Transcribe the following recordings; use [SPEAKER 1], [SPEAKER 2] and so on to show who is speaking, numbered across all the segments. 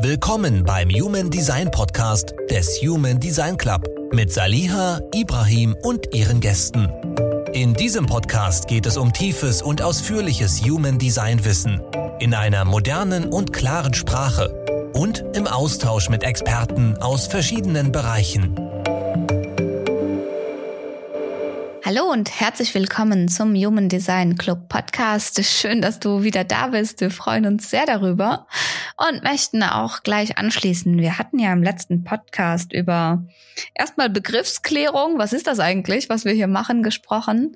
[SPEAKER 1] Willkommen beim Human Design Podcast des Human Design Club mit Saliha, Ibrahim und ihren Gästen. In diesem Podcast geht es um tiefes und ausführliches Human Design Wissen in einer modernen und klaren Sprache und im Austausch mit Experten aus verschiedenen Bereichen.
[SPEAKER 2] Hallo und herzlich willkommen zum Human Design Club Podcast. Schön, dass du wieder da bist. Wir freuen uns sehr darüber und möchten auch gleich anschließen. Wir hatten ja im letzten Podcast über erstmal Begriffsklärung, was ist das eigentlich, was wir hier machen, gesprochen.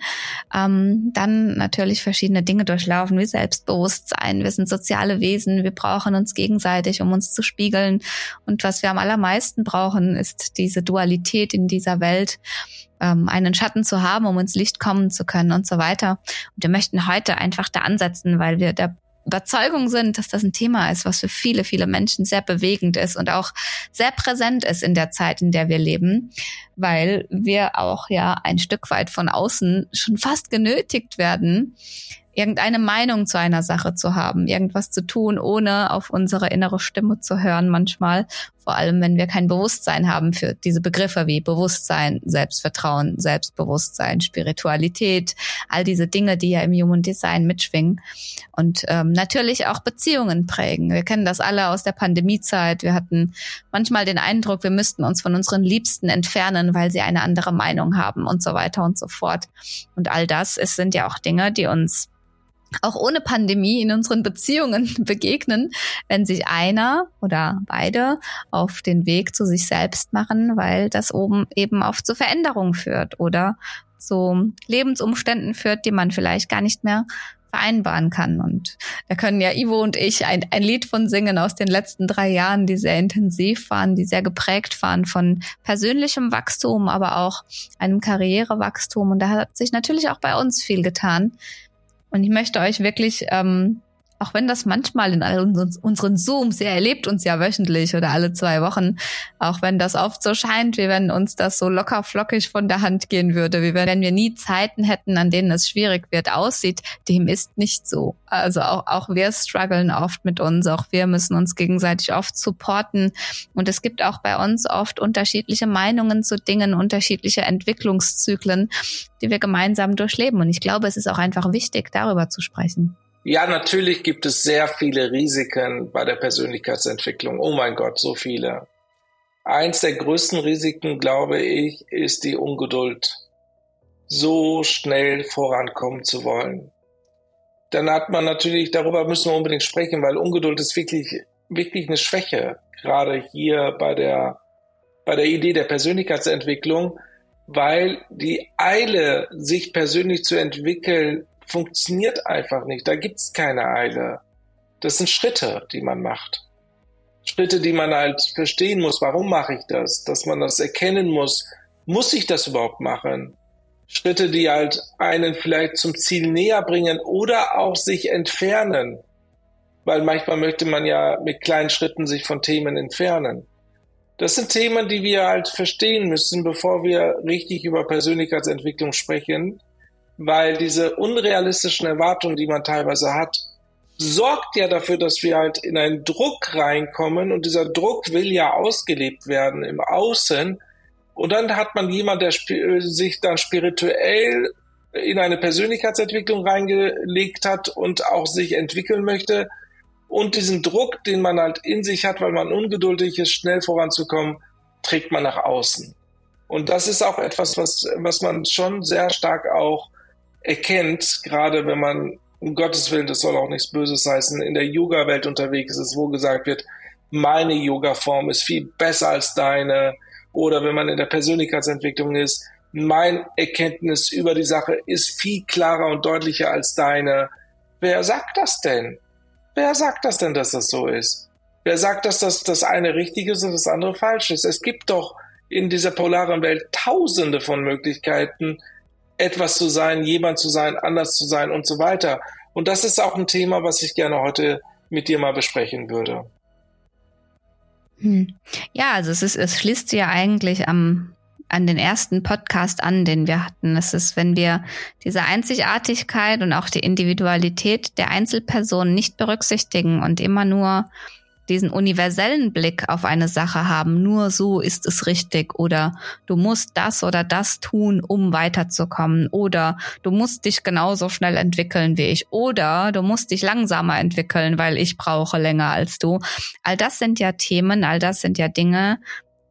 [SPEAKER 2] Ähm, dann natürlich verschiedene Dinge durchlaufen, wie Selbstbewusstsein. Wir sind soziale Wesen, wir brauchen uns gegenseitig, um uns zu spiegeln. Und was wir am allermeisten brauchen, ist diese Dualität in dieser Welt ähm, einen Schatten zu haben, um ins Licht kommen zu können und so weiter. Und wir möchten heute einfach da ansetzen, weil wir der Überzeugung sind, dass das ein Thema ist, was für viele, viele Menschen sehr bewegend ist und auch sehr präsent ist in der Zeit, in der wir leben, weil wir auch ja ein Stück weit von außen schon fast genötigt werden, irgendeine Meinung zu einer Sache zu haben, irgendwas zu tun, ohne auf unsere innere Stimme zu hören manchmal. Vor allem, wenn wir kein Bewusstsein haben für diese Begriffe wie Bewusstsein, Selbstvertrauen, Selbstbewusstsein, Spiritualität, all diese Dinge, die ja im Human Design mitschwingen. Und ähm, natürlich auch Beziehungen prägen. Wir kennen das alle aus der Pandemiezeit. Wir hatten manchmal den Eindruck, wir müssten uns von unseren Liebsten entfernen, weil sie eine andere Meinung haben und so weiter und so fort. Und all das es sind ja auch Dinge, die uns auch ohne Pandemie in unseren Beziehungen begegnen, wenn sich einer oder beide auf den Weg zu sich selbst machen, weil das oben eben oft zu Veränderungen führt oder zu Lebensumständen führt, die man vielleicht gar nicht mehr vereinbaren kann. Und da können ja Ivo und ich ein, ein Lied von singen aus den letzten drei Jahren, die sehr intensiv waren, die sehr geprägt waren von persönlichem Wachstum, aber auch einem Karrierewachstum. Und da hat sich natürlich auch bei uns viel getan. Und ich möchte euch wirklich, ähm, auch wenn das manchmal in all unseren Zooms, ihr erlebt uns ja wöchentlich oder alle zwei Wochen, auch wenn das oft so scheint, wie wenn uns das so locker flockig von der Hand gehen würde, wie wenn wir nie Zeiten hätten, an denen es schwierig wird, aussieht, dem ist nicht so. Also auch, auch wir strugglen oft mit uns, auch wir müssen uns gegenseitig oft supporten und es gibt auch bei uns oft unterschiedliche Meinungen zu Dingen, unterschiedliche Entwicklungszyklen, die wir gemeinsam durchleben und ich glaube, es ist auch einfach wichtig, darüber zu sprechen.
[SPEAKER 3] Ja, natürlich gibt es sehr viele Risiken bei der Persönlichkeitsentwicklung. Oh mein Gott, so viele. Eins der größten Risiken, glaube ich, ist die Ungeduld. So schnell vorankommen zu wollen. Dann hat man natürlich, darüber müssen wir unbedingt sprechen, weil Ungeduld ist wirklich, wirklich eine Schwäche. Gerade hier bei der, bei der Idee der Persönlichkeitsentwicklung, weil die Eile, sich persönlich zu entwickeln, funktioniert einfach nicht. Da gibt's keine Eile. Das sind Schritte, die man macht. Schritte, die man halt verstehen muss. Warum mache ich das? Dass man das erkennen muss. Muss ich das überhaupt machen? Schritte, die halt einen vielleicht zum Ziel näher bringen oder auch sich entfernen. Weil manchmal möchte man ja mit kleinen Schritten sich von Themen entfernen. Das sind Themen, die wir halt verstehen müssen, bevor wir richtig über Persönlichkeitsentwicklung sprechen weil diese unrealistischen Erwartungen, die man teilweise hat, sorgt ja dafür, dass wir halt in einen Druck reinkommen und dieser Druck will ja ausgelebt werden im Außen und dann hat man jemand, der sich dann spirituell in eine Persönlichkeitsentwicklung reingelegt hat und auch sich entwickeln möchte und diesen Druck, den man halt in sich hat, weil man ungeduldig ist, schnell voranzukommen, trägt man nach außen. Und das ist auch etwas, was, was man schon sehr stark auch erkennt, gerade wenn man, um Gottes Willen, das soll auch nichts Böses heißen, in der Yoga-Welt unterwegs ist, wo gesagt wird, meine Yoga-Form ist viel besser als deine. Oder wenn man in der Persönlichkeitsentwicklung ist, mein Erkenntnis über die Sache ist viel klarer und deutlicher als deine. Wer sagt das denn? Wer sagt das denn, dass das so ist? Wer sagt, dass das, das eine richtig ist und das andere falsch ist? Es gibt doch in dieser polaren Welt tausende von Möglichkeiten, etwas zu sein, jemand zu sein, anders zu sein und so weiter. Und das ist auch ein Thema, was ich gerne heute mit dir mal besprechen würde.
[SPEAKER 2] Hm. Ja, also es ist, es schließt ja eigentlich am, an den ersten Podcast an, den wir hatten. Es ist, wenn wir diese Einzigartigkeit und auch die Individualität der Einzelperson nicht berücksichtigen und immer nur diesen universellen Blick auf eine Sache haben, nur so ist es richtig oder du musst das oder das tun, um weiterzukommen oder du musst dich genauso schnell entwickeln wie ich oder du musst dich langsamer entwickeln, weil ich brauche länger als du. All das sind ja Themen, all das sind ja Dinge,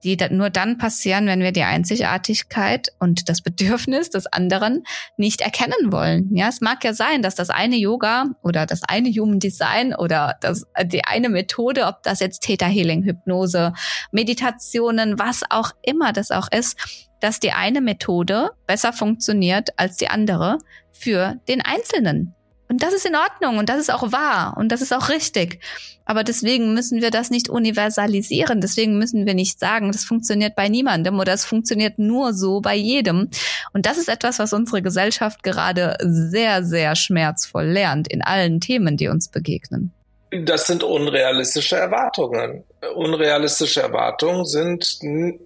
[SPEAKER 2] die nur dann passieren, wenn wir die Einzigartigkeit und das Bedürfnis des anderen nicht erkennen wollen. Ja, es mag ja sein, dass das eine Yoga oder das eine Human Design oder das, die eine Methode, ob das jetzt Theta Healing, Hypnose, Meditationen, was auch immer das auch ist, dass die eine Methode besser funktioniert als die andere für den Einzelnen. Und das ist in Ordnung und das ist auch wahr und das ist auch richtig. Aber deswegen müssen wir das nicht universalisieren. Deswegen müssen wir nicht sagen, das funktioniert bei niemandem oder es funktioniert nur so bei jedem. Und das ist etwas, was unsere Gesellschaft gerade sehr, sehr schmerzvoll lernt in allen Themen, die uns begegnen.
[SPEAKER 3] Das sind unrealistische Erwartungen. Unrealistische Erwartungen sind,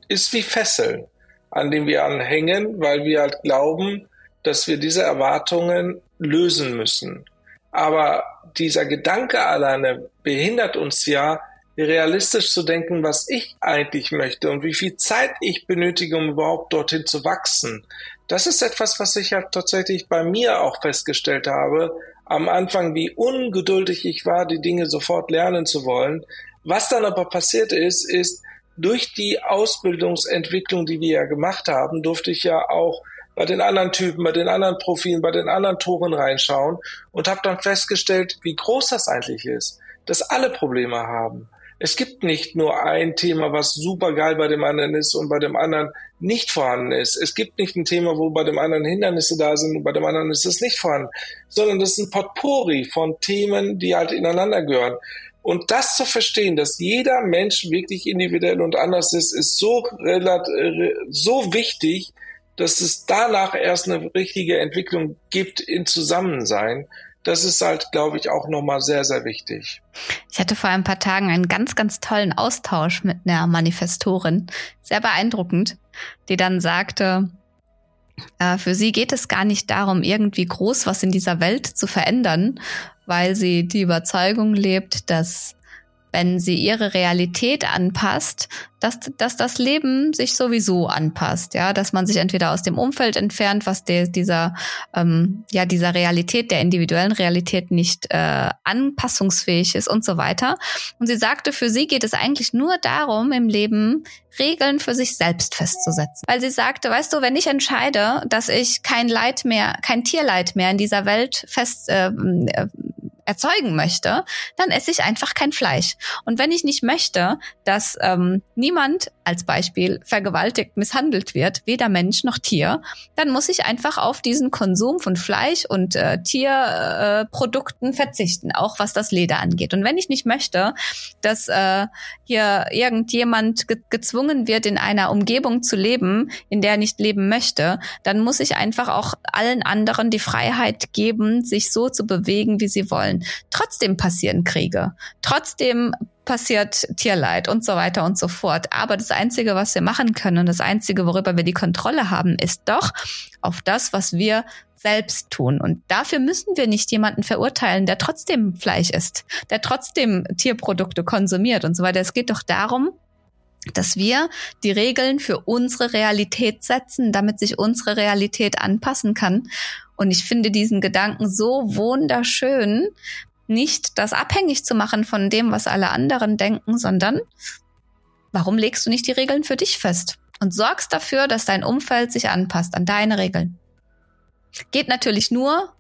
[SPEAKER 3] ist wie Fesseln, an denen wir anhängen, weil wir halt glauben, dass wir diese Erwartungen lösen müssen. Aber dieser Gedanke alleine behindert uns ja, realistisch zu denken, was ich eigentlich möchte und wie viel Zeit ich benötige, um überhaupt dorthin zu wachsen. Das ist etwas, was ich ja tatsächlich bei mir auch festgestellt habe. Am Anfang, wie ungeduldig ich war, die Dinge sofort lernen zu wollen. Was dann aber passiert ist, ist, durch die Ausbildungsentwicklung, die wir ja gemacht haben, durfte ich ja auch bei den anderen Typen, bei den anderen Profilen, bei den anderen Toren reinschauen und habe dann festgestellt, wie groß das eigentlich ist, dass alle Probleme haben. Es gibt nicht nur ein Thema, was super geil bei dem anderen ist und bei dem anderen nicht vorhanden ist. Es gibt nicht ein Thema, wo bei dem anderen Hindernisse da sind und bei dem anderen ist es nicht vorhanden, sondern das ist ein Potpourri von Themen, die halt ineinander gehören. Und das zu verstehen, dass jeder Mensch wirklich individuell und anders ist, ist so, so wichtig, dass es danach erst eine richtige Entwicklung gibt in Zusammensein. Das ist halt, glaube ich, auch nochmal sehr, sehr wichtig.
[SPEAKER 2] Ich hatte vor ein paar Tagen einen ganz, ganz tollen Austausch mit einer Manifestorin. Sehr beeindruckend, die dann sagte, äh, für sie geht es gar nicht darum, irgendwie groß was in dieser Welt zu verändern, weil sie die Überzeugung lebt, dass wenn sie ihre Realität anpasst, dass, dass das Leben sich sowieso anpasst, ja, dass man sich entweder aus dem Umfeld entfernt, was der, dieser, ähm, ja, dieser Realität, der individuellen Realität nicht äh, anpassungsfähig ist und so weiter. Und sie sagte, für sie geht es eigentlich nur darum, im Leben Regeln für sich selbst festzusetzen. Weil sie sagte, weißt du, wenn ich entscheide, dass ich kein Leid mehr, kein Tierleid mehr in dieser Welt fest äh, äh erzeugen möchte, dann esse ich einfach kein Fleisch. Und wenn ich nicht möchte, dass ähm, niemand als Beispiel vergewaltigt, misshandelt wird, weder Mensch noch Tier, dann muss ich einfach auf diesen Konsum von Fleisch und äh, Tierprodukten äh, verzichten, auch was das Leder angeht. Und wenn ich nicht möchte, dass äh, hier irgendjemand ge gezwungen wird, in einer Umgebung zu leben, in der er nicht leben möchte, dann muss ich einfach auch allen anderen die Freiheit geben, sich so zu bewegen, wie sie wollen. Trotzdem passieren Kriege. Trotzdem passiert Tierleid und so weiter und so fort. Aber das Einzige, was wir machen können und das Einzige, worüber wir die Kontrolle haben, ist doch auf das, was wir selbst tun. Und dafür müssen wir nicht jemanden verurteilen, der trotzdem Fleisch isst, der trotzdem Tierprodukte konsumiert und so weiter. Es geht doch darum, dass wir die Regeln für unsere Realität setzen, damit sich unsere Realität anpassen kann. Und ich finde diesen Gedanken so wunderschön, nicht das abhängig zu machen von dem, was alle anderen denken, sondern warum legst du nicht die Regeln für dich fest und sorgst dafür, dass dein Umfeld sich anpasst an deine Regeln? Geht natürlich nur,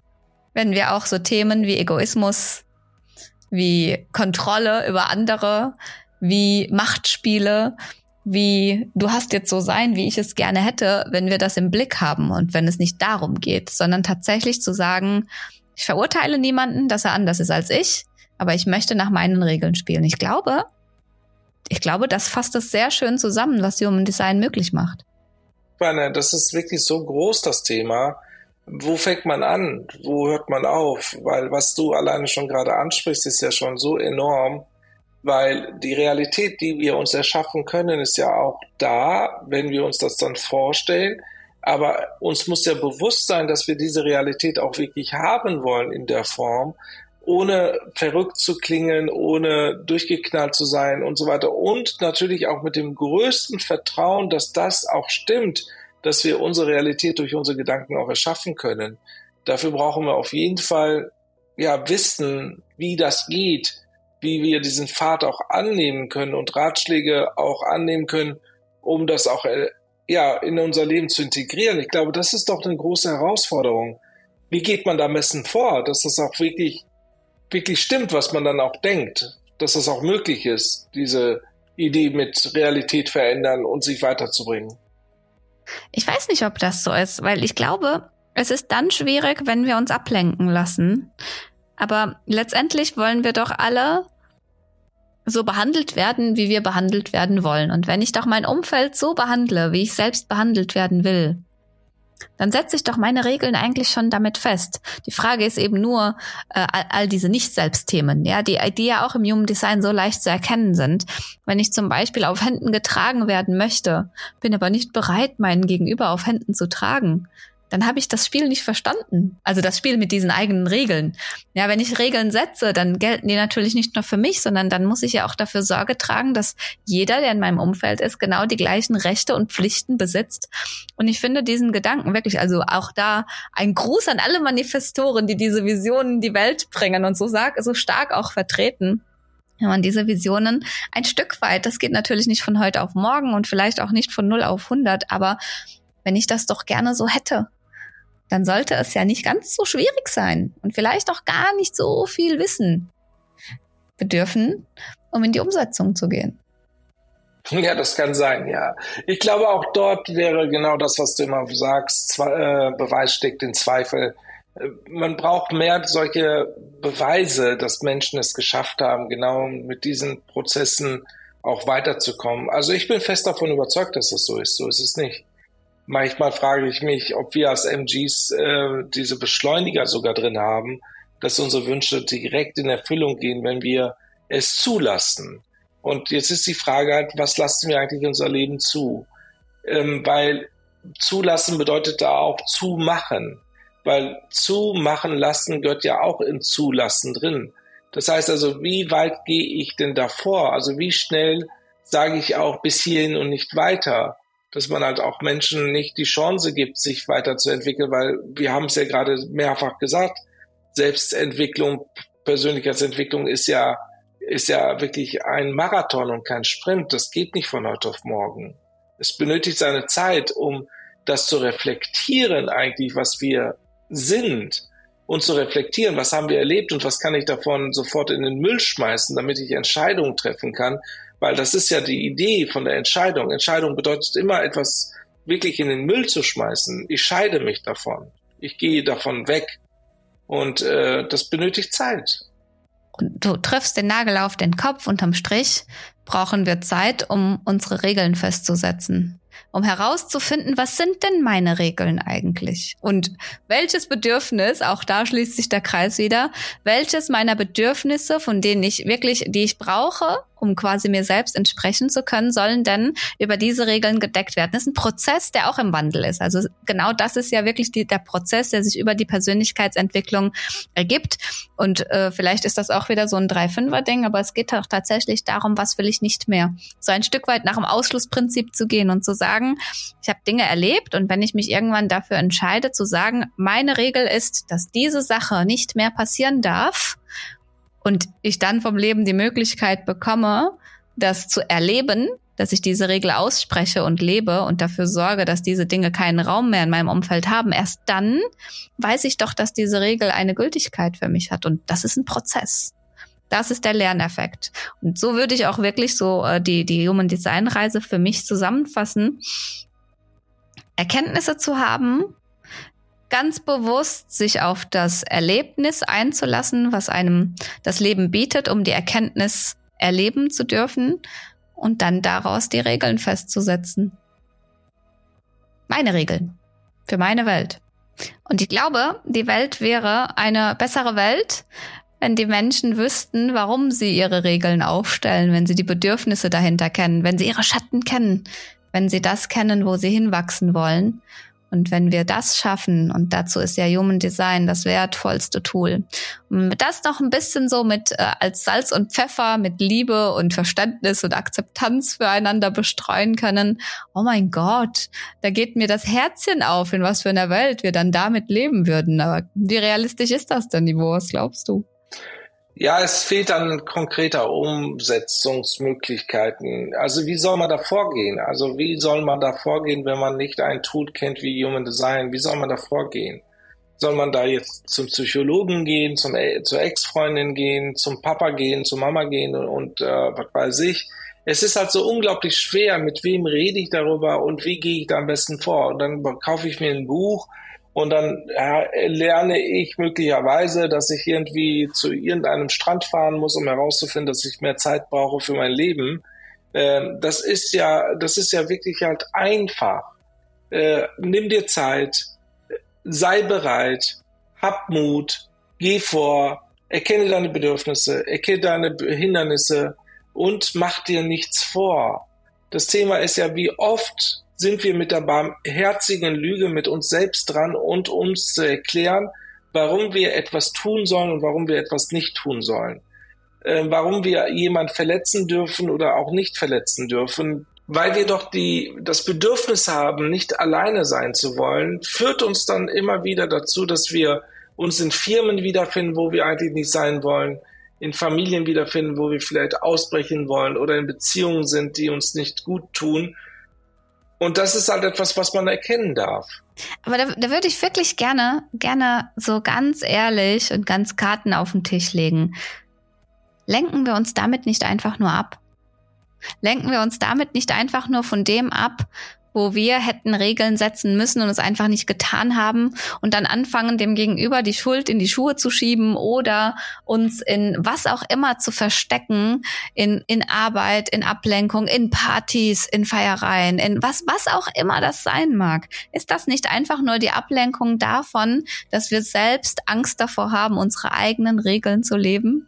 [SPEAKER 2] wenn wir auch so Themen wie Egoismus, wie Kontrolle über andere, wie Machtspiele, wie du hast jetzt so sein, wie ich es gerne hätte, wenn wir das im Blick haben und wenn es nicht darum geht, sondern tatsächlich zu sagen, ich verurteile niemanden, dass er anders ist als ich, aber ich möchte nach meinen Regeln spielen. Ich glaube, ich glaube, das fasst es sehr schön zusammen, was Human Design möglich macht.
[SPEAKER 3] Ich meine, das ist wirklich so groß, das Thema. Wo fängt man an? Wo hört man auf? Weil was du alleine schon gerade ansprichst, ist ja schon so enorm, weil die Realität, die wir uns erschaffen können, ist ja auch da, wenn wir uns das dann vorstellen. Aber uns muss ja bewusst sein, dass wir diese Realität auch wirklich haben wollen in der Form. ohne verrückt zu klingen, ohne durchgeknallt zu sein und so weiter. Und natürlich auch mit dem größten Vertrauen, dass das auch stimmt, dass wir unsere Realität durch unsere Gedanken auch erschaffen können. Dafür brauchen wir auf jeden Fall ja wissen, wie das geht, wie wir diesen Pfad auch annehmen können und Ratschläge auch annehmen können, um das auch äh, ja in unser Leben zu integrieren. Ich glaube, das ist doch eine große Herausforderung. Wie geht man da messen vor, dass das auch wirklich wirklich stimmt, was man dann auch denkt, dass es auch möglich ist, diese Idee mit Realität verändern und sich weiterzubringen.
[SPEAKER 2] Ich weiß nicht, ob das so ist, weil ich glaube, es ist dann schwierig, wenn wir uns ablenken lassen. Aber letztendlich wollen wir doch alle so behandelt werden, wie wir behandelt werden wollen. Und wenn ich doch mein Umfeld so behandle, wie ich selbst behandelt werden will, dann setze ich doch meine Regeln eigentlich schon damit fest. Die Frage ist eben nur, äh, all, diese Nicht-Selbst-Themen, ja, die, die ja auch im Human Design so leicht zu erkennen sind. Wenn ich zum Beispiel auf Händen getragen werden möchte, bin aber nicht bereit, meinen Gegenüber auf Händen zu tragen, dann habe ich das Spiel nicht verstanden. Also das Spiel mit diesen eigenen Regeln. Ja, wenn ich Regeln setze, dann gelten die natürlich nicht nur für mich, sondern dann muss ich ja auch dafür Sorge tragen, dass jeder, der in meinem Umfeld ist, genau die gleichen Rechte und Pflichten besitzt. Und ich finde diesen Gedanken wirklich, also auch da ein Gruß an alle Manifestoren, die diese Visionen in die Welt bringen und so, sag, so stark auch vertreten wenn man diese Visionen ein Stück weit, das geht natürlich nicht von heute auf morgen und vielleicht auch nicht von 0 auf 100, aber wenn ich das doch gerne so hätte, dann sollte es ja nicht ganz so schwierig sein und vielleicht auch gar nicht so viel Wissen bedürfen, um in die Umsetzung zu gehen.
[SPEAKER 3] Ja, das kann sein, ja. Ich glaube, auch dort wäre genau das, was du immer sagst, zwei, äh, Beweis steckt in Zweifel. Äh, man braucht mehr solche Beweise, dass Menschen es geschafft haben, genau mit diesen Prozessen auch weiterzukommen. Also ich bin fest davon überzeugt, dass das so ist. So ist es nicht. Manchmal frage ich mich, ob wir als MGs äh, diese Beschleuniger sogar drin haben, dass unsere Wünsche direkt in Erfüllung gehen, wenn wir es zulassen. Und jetzt ist die Frage halt, was lassen wir eigentlich unser Leben zu? Ähm, weil zulassen bedeutet da auch zumachen. Weil zumachen lassen gehört ja auch im Zulassen drin. Das heißt also, wie weit gehe ich denn davor? Also wie schnell sage ich auch bis hierhin und nicht weiter? Dass man halt auch Menschen nicht die Chance gibt, sich weiterzuentwickeln, weil wir haben es ja gerade mehrfach gesagt, Selbstentwicklung, Persönlichkeitsentwicklung ist ja, ist ja wirklich ein Marathon und kein Sprint. Das geht nicht von heute auf morgen. Es benötigt seine Zeit, um das zu reflektieren eigentlich, was wir sind und zu reflektieren, was haben wir erlebt und was kann ich davon sofort in den Müll schmeißen, damit ich Entscheidungen treffen kann, weil das ist ja die Idee von der Entscheidung. Entscheidung bedeutet immer etwas wirklich in den Müll zu schmeißen. Ich scheide mich davon. Ich gehe davon weg. Und äh, das benötigt Zeit.
[SPEAKER 2] Du triffst den Nagel auf den Kopf. Unterm Strich brauchen wir Zeit, um unsere Regeln festzusetzen um herauszufinden, was sind denn meine Regeln eigentlich? Und welches Bedürfnis, auch da schließt sich der Kreis wieder, welches meiner Bedürfnisse, von denen ich wirklich, die ich brauche, um quasi mir selbst entsprechen zu können, sollen denn über diese Regeln gedeckt werden. Das ist ein Prozess, der auch im Wandel ist. Also genau das ist ja wirklich die, der Prozess, der sich über die Persönlichkeitsentwicklung ergibt. Und äh, vielleicht ist das auch wieder so ein 3-5er-Ding, aber es geht auch tatsächlich darum, was will ich nicht mehr. So ein Stück weit nach dem Ausschlussprinzip zu gehen und zu sagen, ich habe Dinge erlebt und wenn ich mich irgendwann dafür entscheide, zu sagen, meine Regel ist, dass diese Sache nicht mehr passieren darf, und ich dann vom Leben die Möglichkeit bekomme, das zu erleben, dass ich diese Regel ausspreche und lebe und dafür sorge, dass diese Dinge keinen Raum mehr in meinem Umfeld haben, erst dann weiß ich doch, dass diese Regel eine Gültigkeit für mich hat. Und das ist ein Prozess. Das ist der Lerneffekt. Und so würde ich auch wirklich so äh, die, die Human Design Reise für mich zusammenfassen. Erkenntnisse zu haben, ganz bewusst sich auf das Erlebnis einzulassen, was einem das Leben bietet, um die Erkenntnis erleben zu dürfen und dann daraus die Regeln festzusetzen. Meine Regeln für meine Welt. Und ich glaube, die Welt wäre eine bessere Welt, wenn die Menschen wüssten, warum sie ihre Regeln aufstellen, wenn sie die Bedürfnisse dahinter kennen, wenn sie ihre Schatten kennen, wenn sie das kennen, wo sie hinwachsen wollen Und wenn wir das schaffen, und dazu ist ja Human Design das wertvollste Tool, das noch ein bisschen so mit äh, als Salz und Pfeffer, mit Liebe und Verständnis und Akzeptanz füreinander bestreuen können, oh mein Gott, da geht mir das Herzchen auf, in was für einer Welt wir dann damit leben würden. Aber wie realistisch ist das denn, Niveau? Was glaubst du?
[SPEAKER 3] Ja, es fehlt an konkreter Umsetzungsmöglichkeiten. Also wie soll man da vorgehen? Also wie soll man da vorgehen, wenn man nicht ein Tool kennt wie Human Design? Wie soll man da vorgehen? Soll man da jetzt zum Psychologen gehen, zum, äh, zur Ex-Freundin gehen, zum Papa gehen, zur Mama gehen und, und äh, was weiß ich? Es ist halt so unglaublich schwer, mit wem rede ich darüber und wie gehe ich da am besten vor? Und dann kaufe ich mir ein Buch und dann ja, lerne ich möglicherweise, dass ich irgendwie zu irgendeinem Strand fahren muss, um herauszufinden, dass ich mehr Zeit brauche für mein Leben. Ähm, das ist ja, das ist ja wirklich halt einfach. Äh, nimm dir Zeit, sei bereit, hab Mut, geh vor, erkenne deine Bedürfnisse, erkenne deine Hindernisse und mach dir nichts vor. Das Thema ist ja, wie oft sind wir mit der barmherzigen Lüge mit uns selbst dran und uns zu erklären, warum wir etwas tun sollen und warum wir etwas nicht tun sollen. Äh, warum wir jemand verletzen dürfen oder auch nicht verletzen dürfen. Weil wir doch die, das Bedürfnis haben, nicht alleine sein zu wollen, führt uns dann immer wieder dazu, dass wir uns in Firmen wiederfinden, wo wir eigentlich nicht sein wollen, in Familien wiederfinden, wo wir vielleicht ausbrechen wollen oder in Beziehungen sind, die uns nicht gut tun und das ist halt etwas, was man erkennen darf.
[SPEAKER 2] Aber da, da würde ich wirklich gerne, gerne so ganz ehrlich und ganz Karten auf den Tisch legen. Lenken wir uns damit nicht einfach nur ab? Lenken wir uns damit nicht einfach nur von dem ab, wo wir hätten Regeln setzen müssen und es einfach nicht getan haben und dann anfangen, dem Gegenüber die Schuld in die Schuhe zu schieben oder uns in was auch immer zu verstecken, in, in Arbeit, in Ablenkung, in Partys, in Feiereien, in was, was auch immer das sein mag. Ist das nicht einfach nur die Ablenkung davon, dass wir selbst Angst davor haben, unsere eigenen Regeln zu leben?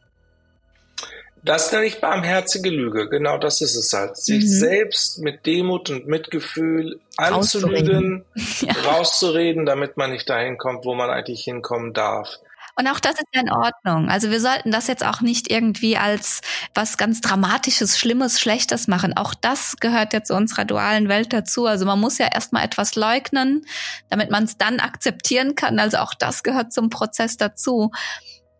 [SPEAKER 3] Das nenne ich barmherzige Lüge. Genau das ist es halt. Sich mhm. selbst mit Demut und Mitgefühl anzulügen, ja. rauszureden, damit man nicht dahin kommt, wo man eigentlich hinkommen darf.
[SPEAKER 2] Und auch das ist ja in Ordnung. Also wir sollten das jetzt auch nicht irgendwie als was ganz Dramatisches, Schlimmes, Schlechtes machen. Auch das gehört ja zu unserer dualen Welt dazu. Also man muss ja erstmal etwas leugnen, damit man es dann akzeptieren kann. Also auch das gehört zum Prozess dazu.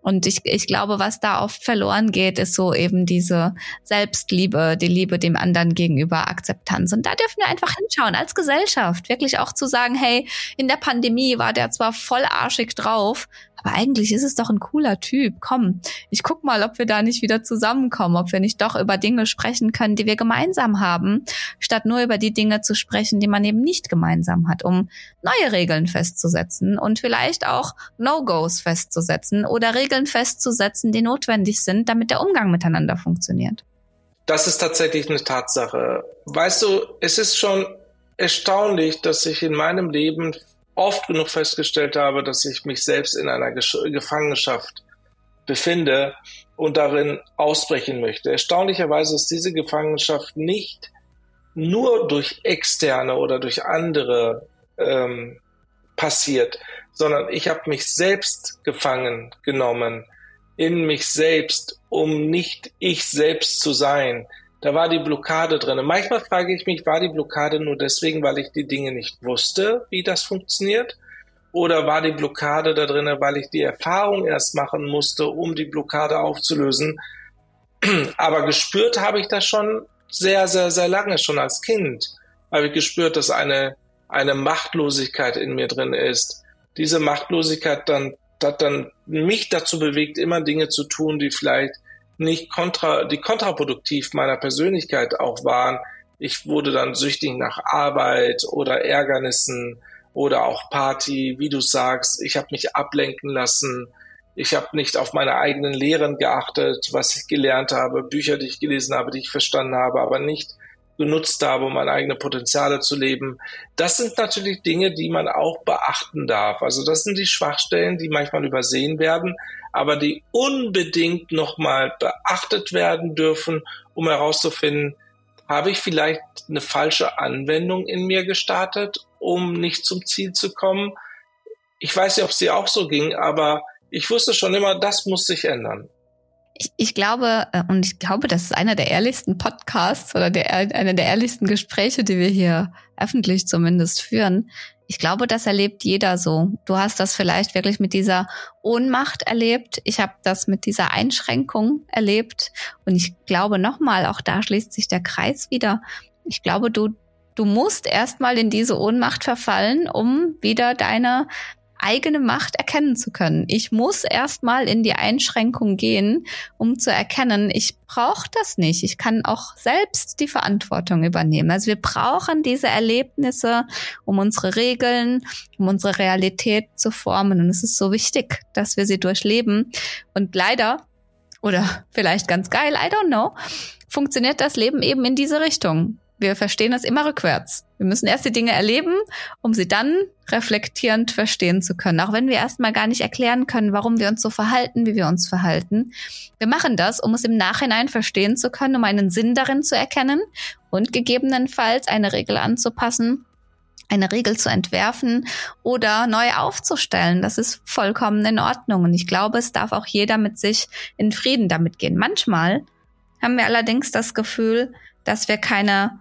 [SPEAKER 2] Und ich, ich glaube, was da oft verloren geht, ist so eben diese Selbstliebe, die Liebe dem anderen gegenüber, Akzeptanz. Und da dürfen wir einfach hinschauen, als Gesellschaft, wirklich auch zu sagen, hey, in der Pandemie war der zwar voll arschig drauf, aber eigentlich ist es doch ein cooler Typ. Komm, ich guck mal, ob wir da nicht wieder zusammenkommen, ob wir nicht doch über Dinge sprechen können, die wir gemeinsam haben, statt nur über die Dinge zu sprechen, die man eben nicht gemeinsam hat, um neue Regeln festzusetzen und vielleicht auch No-Gos festzusetzen oder Regeln festzusetzen, die notwendig sind, damit der Umgang miteinander funktioniert.
[SPEAKER 3] Das ist tatsächlich eine Tatsache. Weißt du, es ist schon erstaunlich, dass ich in meinem Leben oft genug festgestellt habe, dass ich mich selbst in einer Gefangenschaft befinde und darin ausbrechen möchte. Erstaunlicherweise ist diese Gefangenschaft nicht nur durch externe oder durch andere ähm, passiert, sondern ich habe mich selbst gefangen genommen in mich selbst, um nicht ich selbst zu sein da war die Blockade drin. manchmal frage ich mich, war die Blockade nur deswegen, weil ich die Dinge nicht wusste, wie das funktioniert? Oder war die Blockade da drin, weil ich die Erfahrung erst machen musste, um die Blockade aufzulösen? Aber gespürt habe ich das schon sehr, sehr, sehr lange, schon als Kind. Habe ich gespürt, dass eine, eine Machtlosigkeit in mir drin ist. Diese Machtlosigkeit dann, hat dann mich dazu bewegt, immer Dinge zu tun, die vielleicht nicht kontra, die kontraproduktiv meiner Persönlichkeit auch waren. Ich wurde dann süchtig nach Arbeit oder Ärgernissen oder auch Party, wie du sagst. Ich habe mich ablenken lassen. Ich habe nicht auf meine eigenen Lehren geachtet, was ich gelernt habe, Bücher, die ich gelesen habe, die ich verstanden habe, aber nicht genutzt habe, um meine eigenen Potenziale zu leben. Das sind natürlich Dinge, die man auch beachten darf. Also das sind die Schwachstellen, die manchmal übersehen werden, aber die unbedingt nochmal beachtet werden dürfen, um herauszufinden, habe ich vielleicht eine falsche Anwendung in mir gestartet, um nicht zum Ziel zu kommen? Ich weiß nicht, ob es dir auch so ging, aber ich wusste schon immer, das muss sich ändern.
[SPEAKER 2] Ich, ich glaube, äh, und ich glaube, das ist einer der ehrlichsten Podcasts oder der, einer der ehrlichsten Gespräche, die wir hier öffentlich zumindest führen. Ich glaube, das erlebt jeder so. Du hast das vielleicht wirklich mit dieser Ohnmacht erlebt. Ich habe das mit dieser Einschränkung erlebt. Und ich glaube nochmal, auch da schließt sich der Kreis wieder. Ich glaube, du, du musst erstmal in diese Ohnmacht verfallen, um wieder deine eigene Macht erkennen zu können. Ich muss erstmal in die Einschränkung gehen, um zu erkennen, ich brauche das nicht. Ich kann auch selbst die Verantwortung übernehmen. Also wir brauchen diese Erlebnisse, um unsere Regeln, um unsere Realität zu formen. Und es ist so wichtig, dass wir sie durchleben. Und leider, oder vielleicht ganz geil, I don't know, funktioniert das Leben eben in diese Richtung. Wir verstehen es immer rückwärts. Wir müssen erst die Dinge erleben, um sie dann reflektierend verstehen zu können. Auch wenn wir erstmal gar nicht erklären können, warum wir uns so verhalten, wie wir uns verhalten. Wir machen das, um es im Nachhinein verstehen zu können, um einen Sinn darin zu erkennen und gegebenenfalls eine Regel anzupassen, eine Regel zu entwerfen oder neu aufzustellen. Das ist vollkommen in Ordnung. Und ich glaube, es darf auch jeder mit sich in Frieden damit gehen. Manchmal haben wir allerdings das Gefühl, dass wir keine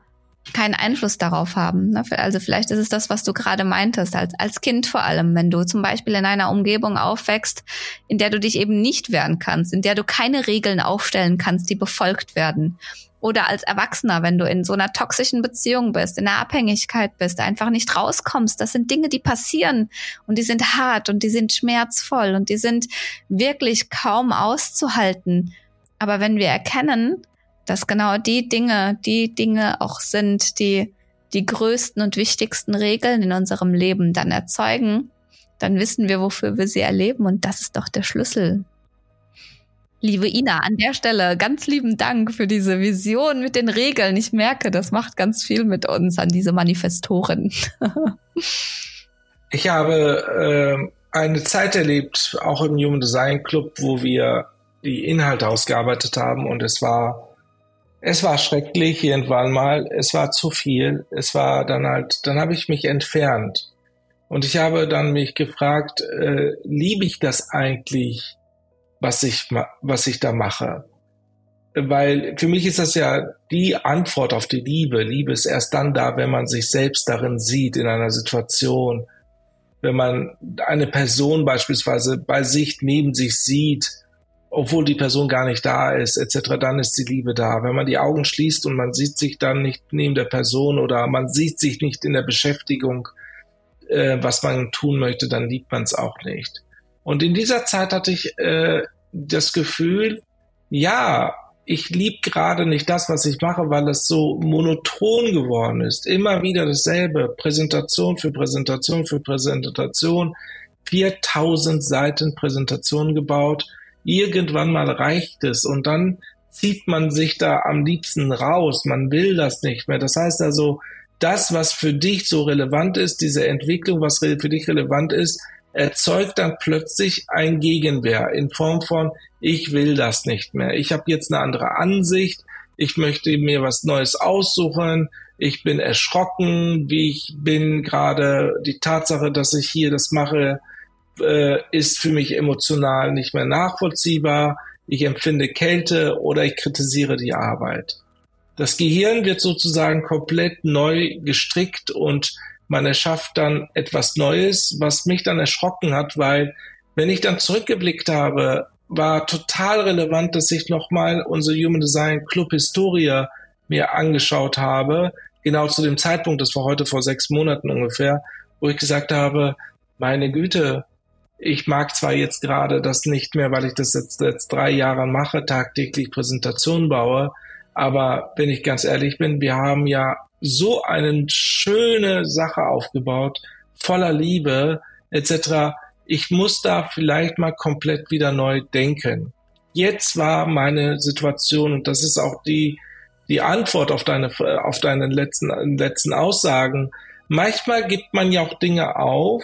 [SPEAKER 2] keinen Einfluss darauf haben. Ne? Also vielleicht ist es das, was du gerade meintest, als, als Kind vor allem, wenn du zum Beispiel in einer Umgebung aufwächst, in der du dich eben nicht wehren kannst, in der du keine Regeln aufstellen kannst, die befolgt werden. Oder als Erwachsener, wenn du in so einer toxischen Beziehung bist, in einer Abhängigkeit bist, einfach nicht rauskommst. Das sind Dinge, die passieren und die sind hart und die sind schmerzvoll und die sind wirklich kaum auszuhalten. Aber wenn wir erkennen, dass genau die Dinge, die Dinge auch sind, die die größten und wichtigsten Regeln in unserem Leben dann erzeugen, dann wissen wir, wofür wir sie erleben und das ist doch der Schlüssel. Liebe Ina, an der Stelle ganz lieben Dank für diese Vision mit den Regeln. Ich merke, das macht ganz viel mit uns an diese Manifestoren.
[SPEAKER 3] ich habe äh, eine Zeit erlebt, auch im Human Design Club, wo wir die Inhalte ausgearbeitet haben und es war es war schrecklich irgendwann mal, es war zu viel, es war dann halt, dann habe ich mich entfernt. Und ich habe dann mich gefragt, äh, liebe ich das eigentlich, was ich, was ich da mache? Weil für mich ist das ja die Antwort auf die Liebe. Liebe ist erst dann da, wenn man sich selbst darin sieht, in einer Situation. Wenn man eine Person beispielsweise bei sich neben sich sieht obwohl die Person gar nicht da ist, etc., dann ist die Liebe da. Wenn man die Augen schließt und man sieht sich dann nicht neben der Person oder man sieht sich nicht in der Beschäftigung, äh, was man tun möchte, dann liebt man es auch nicht. Und in dieser Zeit hatte ich äh, das Gefühl, ja, ich lieb gerade nicht das, was ich mache, weil es so monoton geworden ist. Immer wieder dasselbe. Präsentation für Präsentation für Präsentation. 4000 Seiten Präsentation gebaut irgendwann mal reicht es und dann zieht man sich da am liebsten raus. Man will das nicht mehr. Das heißt also, das, was für dich so relevant ist, diese Entwicklung, was für dich relevant ist, erzeugt dann plötzlich ein Gegenwehr in Form von, ich will das nicht mehr. Ich habe jetzt eine andere Ansicht. Ich möchte mir was Neues aussuchen. Ich bin erschrocken, wie ich bin gerade. Die Tatsache, dass ich hier das mache, äh, ist für mich emotional nicht mehr nachvollziehbar. Ich empfinde Kälte oder ich kritisiere die Arbeit. Das Gehirn wird sozusagen komplett neu gestrickt und man erschafft dann etwas Neues, was mich dann erschrocken hat, weil wenn ich dann zurückgeblickt habe, war total relevant, dass ich nochmal unsere Human Design Club Historie mir angeschaut habe, genau zu dem Zeitpunkt, das war heute vor sechs Monaten ungefähr, wo ich gesagt habe, meine Güte, ich mag zwar jetzt gerade das nicht mehr, weil ich das jetzt, jetzt drei Jahre mache, tagtäglich Präsentationen baue, aber wenn ich ganz ehrlich bin, wir haben ja so eine schöne Sache aufgebaut, voller Liebe etc. Ich muss da vielleicht mal komplett wieder neu denken. Jetzt war meine Situation und das ist auch die die Antwort auf deine auf deine letzten letzten Aussagen. Manchmal gibt man ja auch Dinge auf,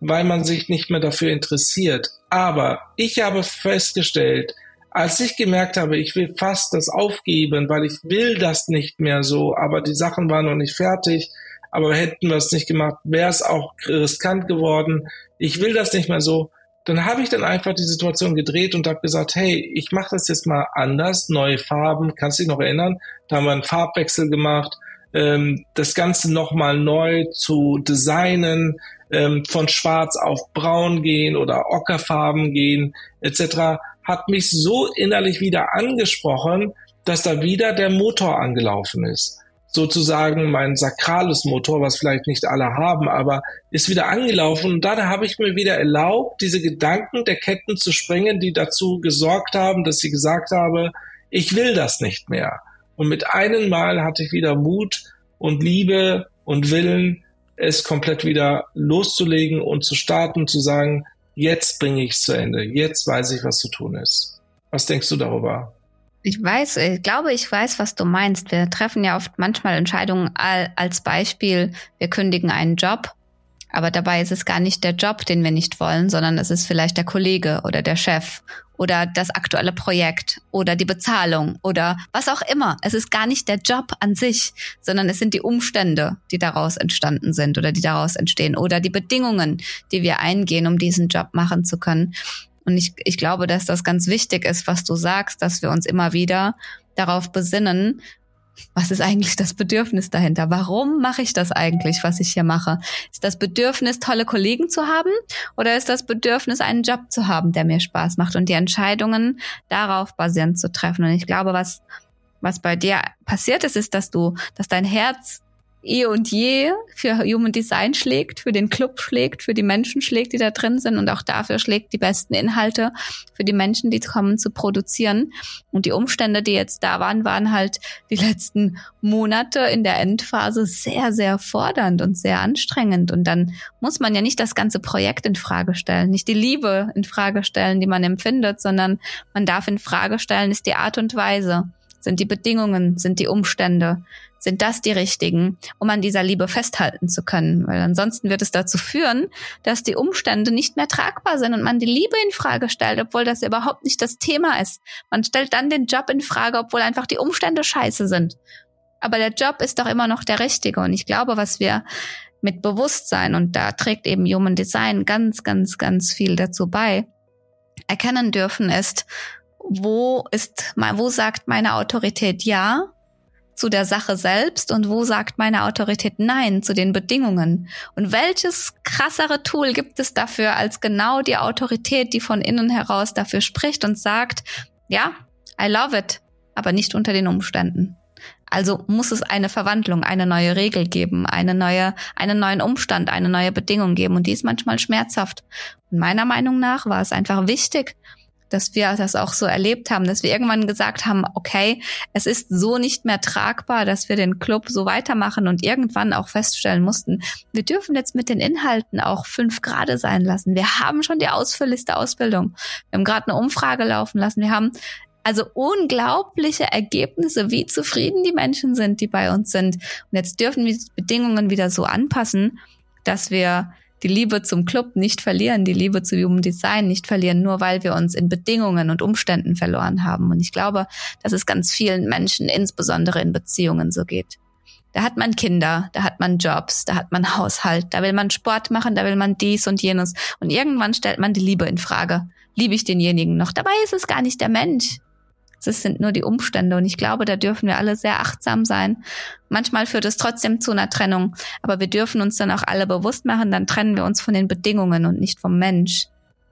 [SPEAKER 3] weil man sich nicht mehr dafür interessiert. Aber ich habe festgestellt, Als ich gemerkt habe, ich will fast das aufgeben, weil ich will das nicht mehr so, aber die Sachen waren noch nicht fertig, aber hätten wir es nicht gemacht, wäre es auch riskant geworden. Ich will das nicht mehr so. Dann habe ich dann einfach die Situation gedreht und habe gesagt, hey, ich mache das jetzt mal anders, neue Farben, kannst dich noch erinnern? Da haben wir einen Farbwechsel gemacht, ähm, das Ganze nochmal neu zu designen, ähm, von schwarz auf braun gehen oder ockerfarben gehen, etc., hat mich so innerlich wieder angesprochen, dass da wieder der Motor angelaufen ist. Sozusagen mein sakrales Motor, was vielleicht nicht alle haben, aber ist wieder angelaufen. Und da habe ich mir wieder erlaubt, diese Gedanken der Ketten zu sprengen, die dazu gesorgt haben, dass ich gesagt habe, ich will das nicht mehr. Und mit einem Mal hatte ich wieder Mut und Liebe und Willen, es komplett wieder loszulegen und zu starten, zu sagen, jetzt bringe ich es zu Ende, jetzt weiß ich, was zu tun ist. Was denkst du darüber?
[SPEAKER 2] Ich weiß, ich glaube, ich weiß, was du meinst. Wir treffen ja oft manchmal Entscheidungen als Beispiel, wir kündigen einen Job aber dabei ist es gar nicht der Job, den wir nicht wollen, sondern es ist vielleicht der Kollege oder der Chef oder das aktuelle Projekt oder die Bezahlung oder was auch immer. Es ist gar nicht der Job an sich, sondern es sind die Umstände, die daraus entstanden sind oder die daraus entstehen oder die Bedingungen, die wir eingehen, um diesen Job machen zu können. Und ich, ich glaube, dass das ganz wichtig ist, was du sagst, dass wir uns immer wieder darauf besinnen, was ist eigentlich das Bedürfnis dahinter? Warum mache ich das eigentlich, was ich hier mache? Ist das Bedürfnis, tolle Kollegen zu haben oder ist das Bedürfnis, einen Job zu haben, der mir Spaß macht und die Entscheidungen darauf basierend zu treffen? Und ich glaube, was, was bei dir passiert ist, ist, dass du, dass dein Herz eh und je für Human Design schlägt, für den Club schlägt, für die Menschen schlägt, die da drin sind und auch dafür schlägt, die besten Inhalte für die Menschen, die kommen, zu produzieren. Und die Umstände, die jetzt da waren, waren halt die letzten Monate in der Endphase sehr, sehr fordernd und sehr anstrengend. Und dann muss man ja nicht das ganze Projekt in Frage stellen, nicht die Liebe in Frage stellen, die man empfindet, sondern man darf in Frage stellen, ist die Art und Weise, sind die Bedingungen, sind die Umstände, sind das die richtigen, um an dieser Liebe festhalten zu können? Weil ansonsten wird es dazu führen, dass die Umstände nicht mehr tragbar sind und man die Liebe in Frage stellt, obwohl das überhaupt nicht das Thema ist. Man stellt dann den Job in Frage, obwohl einfach die Umstände scheiße sind. Aber der Job ist doch immer noch der richtige. Und ich glaube, was wir mit Bewusstsein, und da trägt eben Human Design ganz, ganz, ganz viel dazu bei, erkennen dürfen ist, wo ist, wo sagt meine Autorität ja zu der Sache selbst und wo sagt meine Autorität Nein zu den Bedingungen? Und welches krassere Tool gibt es dafür als genau die Autorität, die von innen heraus dafür spricht und sagt, ja, I love it, aber nicht unter den Umständen. Also muss es eine Verwandlung, eine neue Regel geben, eine neue, einen neuen Umstand, eine neue Bedingung geben. Und die ist manchmal schmerzhaft. Und meiner Meinung nach war es einfach wichtig, dass wir das auch so erlebt haben, dass wir irgendwann gesagt haben, okay, es ist so nicht mehr tragbar, dass wir den Club so weitermachen und irgendwann auch feststellen mussten, wir dürfen jetzt mit den Inhalten auch fünf Grade sein lassen. Wir haben schon die ausführlichste Ausbildung. Wir haben gerade eine Umfrage laufen lassen. Wir haben also unglaubliche Ergebnisse, wie zufrieden die Menschen sind, die bei uns sind. Und jetzt dürfen wir die Bedingungen wieder so anpassen, dass wir die Liebe zum Club nicht verlieren, die Liebe zu Human Design nicht verlieren, nur weil wir uns in Bedingungen und Umständen verloren haben. Und ich glaube, dass es ganz vielen Menschen, insbesondere in Beziehungen, so geht. Da hat man Kinder, da hat man Jobs, da hat man Haushalt, da will man Sport machen, da will man dies und jenes. Und irgendwann stellt man die Liebe in Frage. Liebe ich denjenigen noch? Dabei ist es gar nicht der Mensch. Es sind nur die Umstände und ich glaube, da dürfen wir alle sehr achtsam sein. Manchmal führt es trotzdem zu einer Trennung, aber wir dürfen uns dann auch alle bewusst machen, dann trennen wir uns von den Bedingungen und nicht vom Mensch.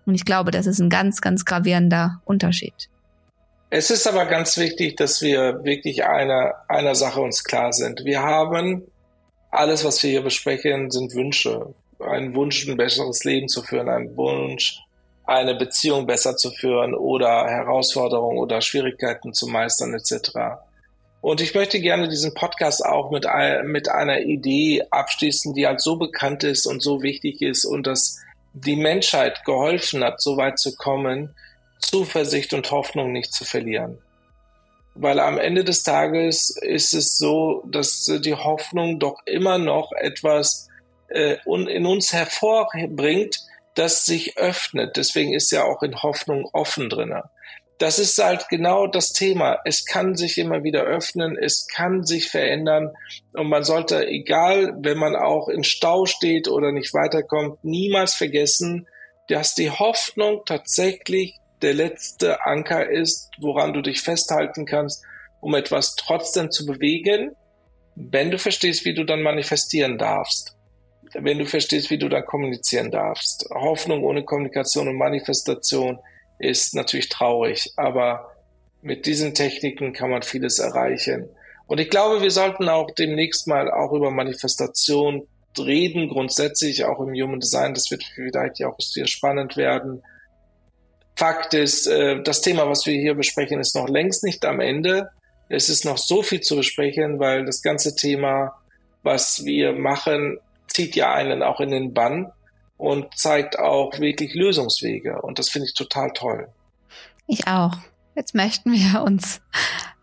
[SPEAKER 2] Und ich glaube, das ist ein ganz, ganz gravierender Unterschied.
[SPEAKER 3] Es ist aber ganz wichtig, dass wir wirklich einer, einer Sache uns klar sind. Wir haben alles, was wir hier besprechen, sind Wünsche. Ein Wunsch, ein besseres Leben zu führen, ein Wunsch, eine Beziehung besser zu führen oder Herausforderungen oder Schwierigkeiten zu meistern etc. Und ich möchte gerne diesen Podcast auch mit, mit einer Idee abschließen, die halt so bekannt ist und so wichtig ist und dass die Menschheit geholfen hat, so weit zu kommen, Zuversicht und Hoffnung nicht zu verlieren. Weil am Ende des Tages ist es so, dass die Hoffnung doch immer noch etwas äh, in uns hervorbringt, das sich öffnet. Deswegen ist ja auch in Hoffnung offen drinne. das ist halt genau das Thema. Es kann sich immer wieder öffnen, es kann sich verändern und man sollte, egal, wenn man auch in Stau steht oder nicht weiterkommt, niemals vergessen, dass die Hoffnung tatsächlich der letzte Anker ist, woran du dich festhalten kannst, um etwas trotzdem zu bewegen, wenn du verstehst, wie du dann manifestieren darfst. Wenn du verstehst, wie du dann kommunizieren darfst. Hoffnung ohne Kommunikation und Manifestation ist natürlich traurig, aber mit diesen Techniken kann man vieles erreichen. Und ich glaube, wir sollten auch demnächst mal auch über Manifestation reden, grundsätzlich auch im Human Design. Das wird vielleicht auch sehr spannend werden. Fakt ist, äh, das Thema, was wir hier besprechen, ist noch längst nicht am Ende. Es ist noch so viel zu besprechen, weil das ganze Thema, was wir machen, zieht ja einen auch in den Bann und zeigt auch wirklich Lösungswege. Und das finde ich total toll.
[SPEAKER 2] Ich auch. Jetzt möchten wir uns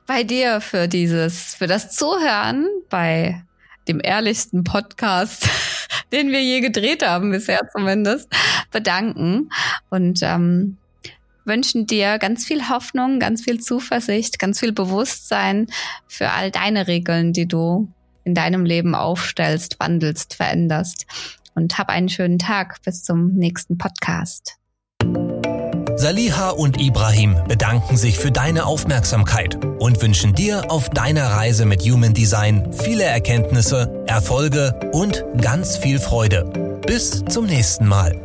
[SPEAKER 2] bei dir für dieses, für das Zuhören bei dem ehrlichsten Podcast, den wir je gedreht haben, bisher zumindest, bedanken und ähm, wünschen dir ganz viel Hoffnung, ganz viel Zuversicht, ganz viel Bewusstsein für all deine Regeln, die du in deinem Leben aufstellst, wandelst, veränderst. Und hab einen schönen Tag. Bis zum nächsten Podcast.
[SPEAKER 1] Saliha und Ibrahim bedanken sich für deine Aufmerksamkeit und wünschen dir auf deiner Reise mit Human Design viele Erkenntnisse, Erfolge und ganz viel Freude. Bis zum nächsten Mal.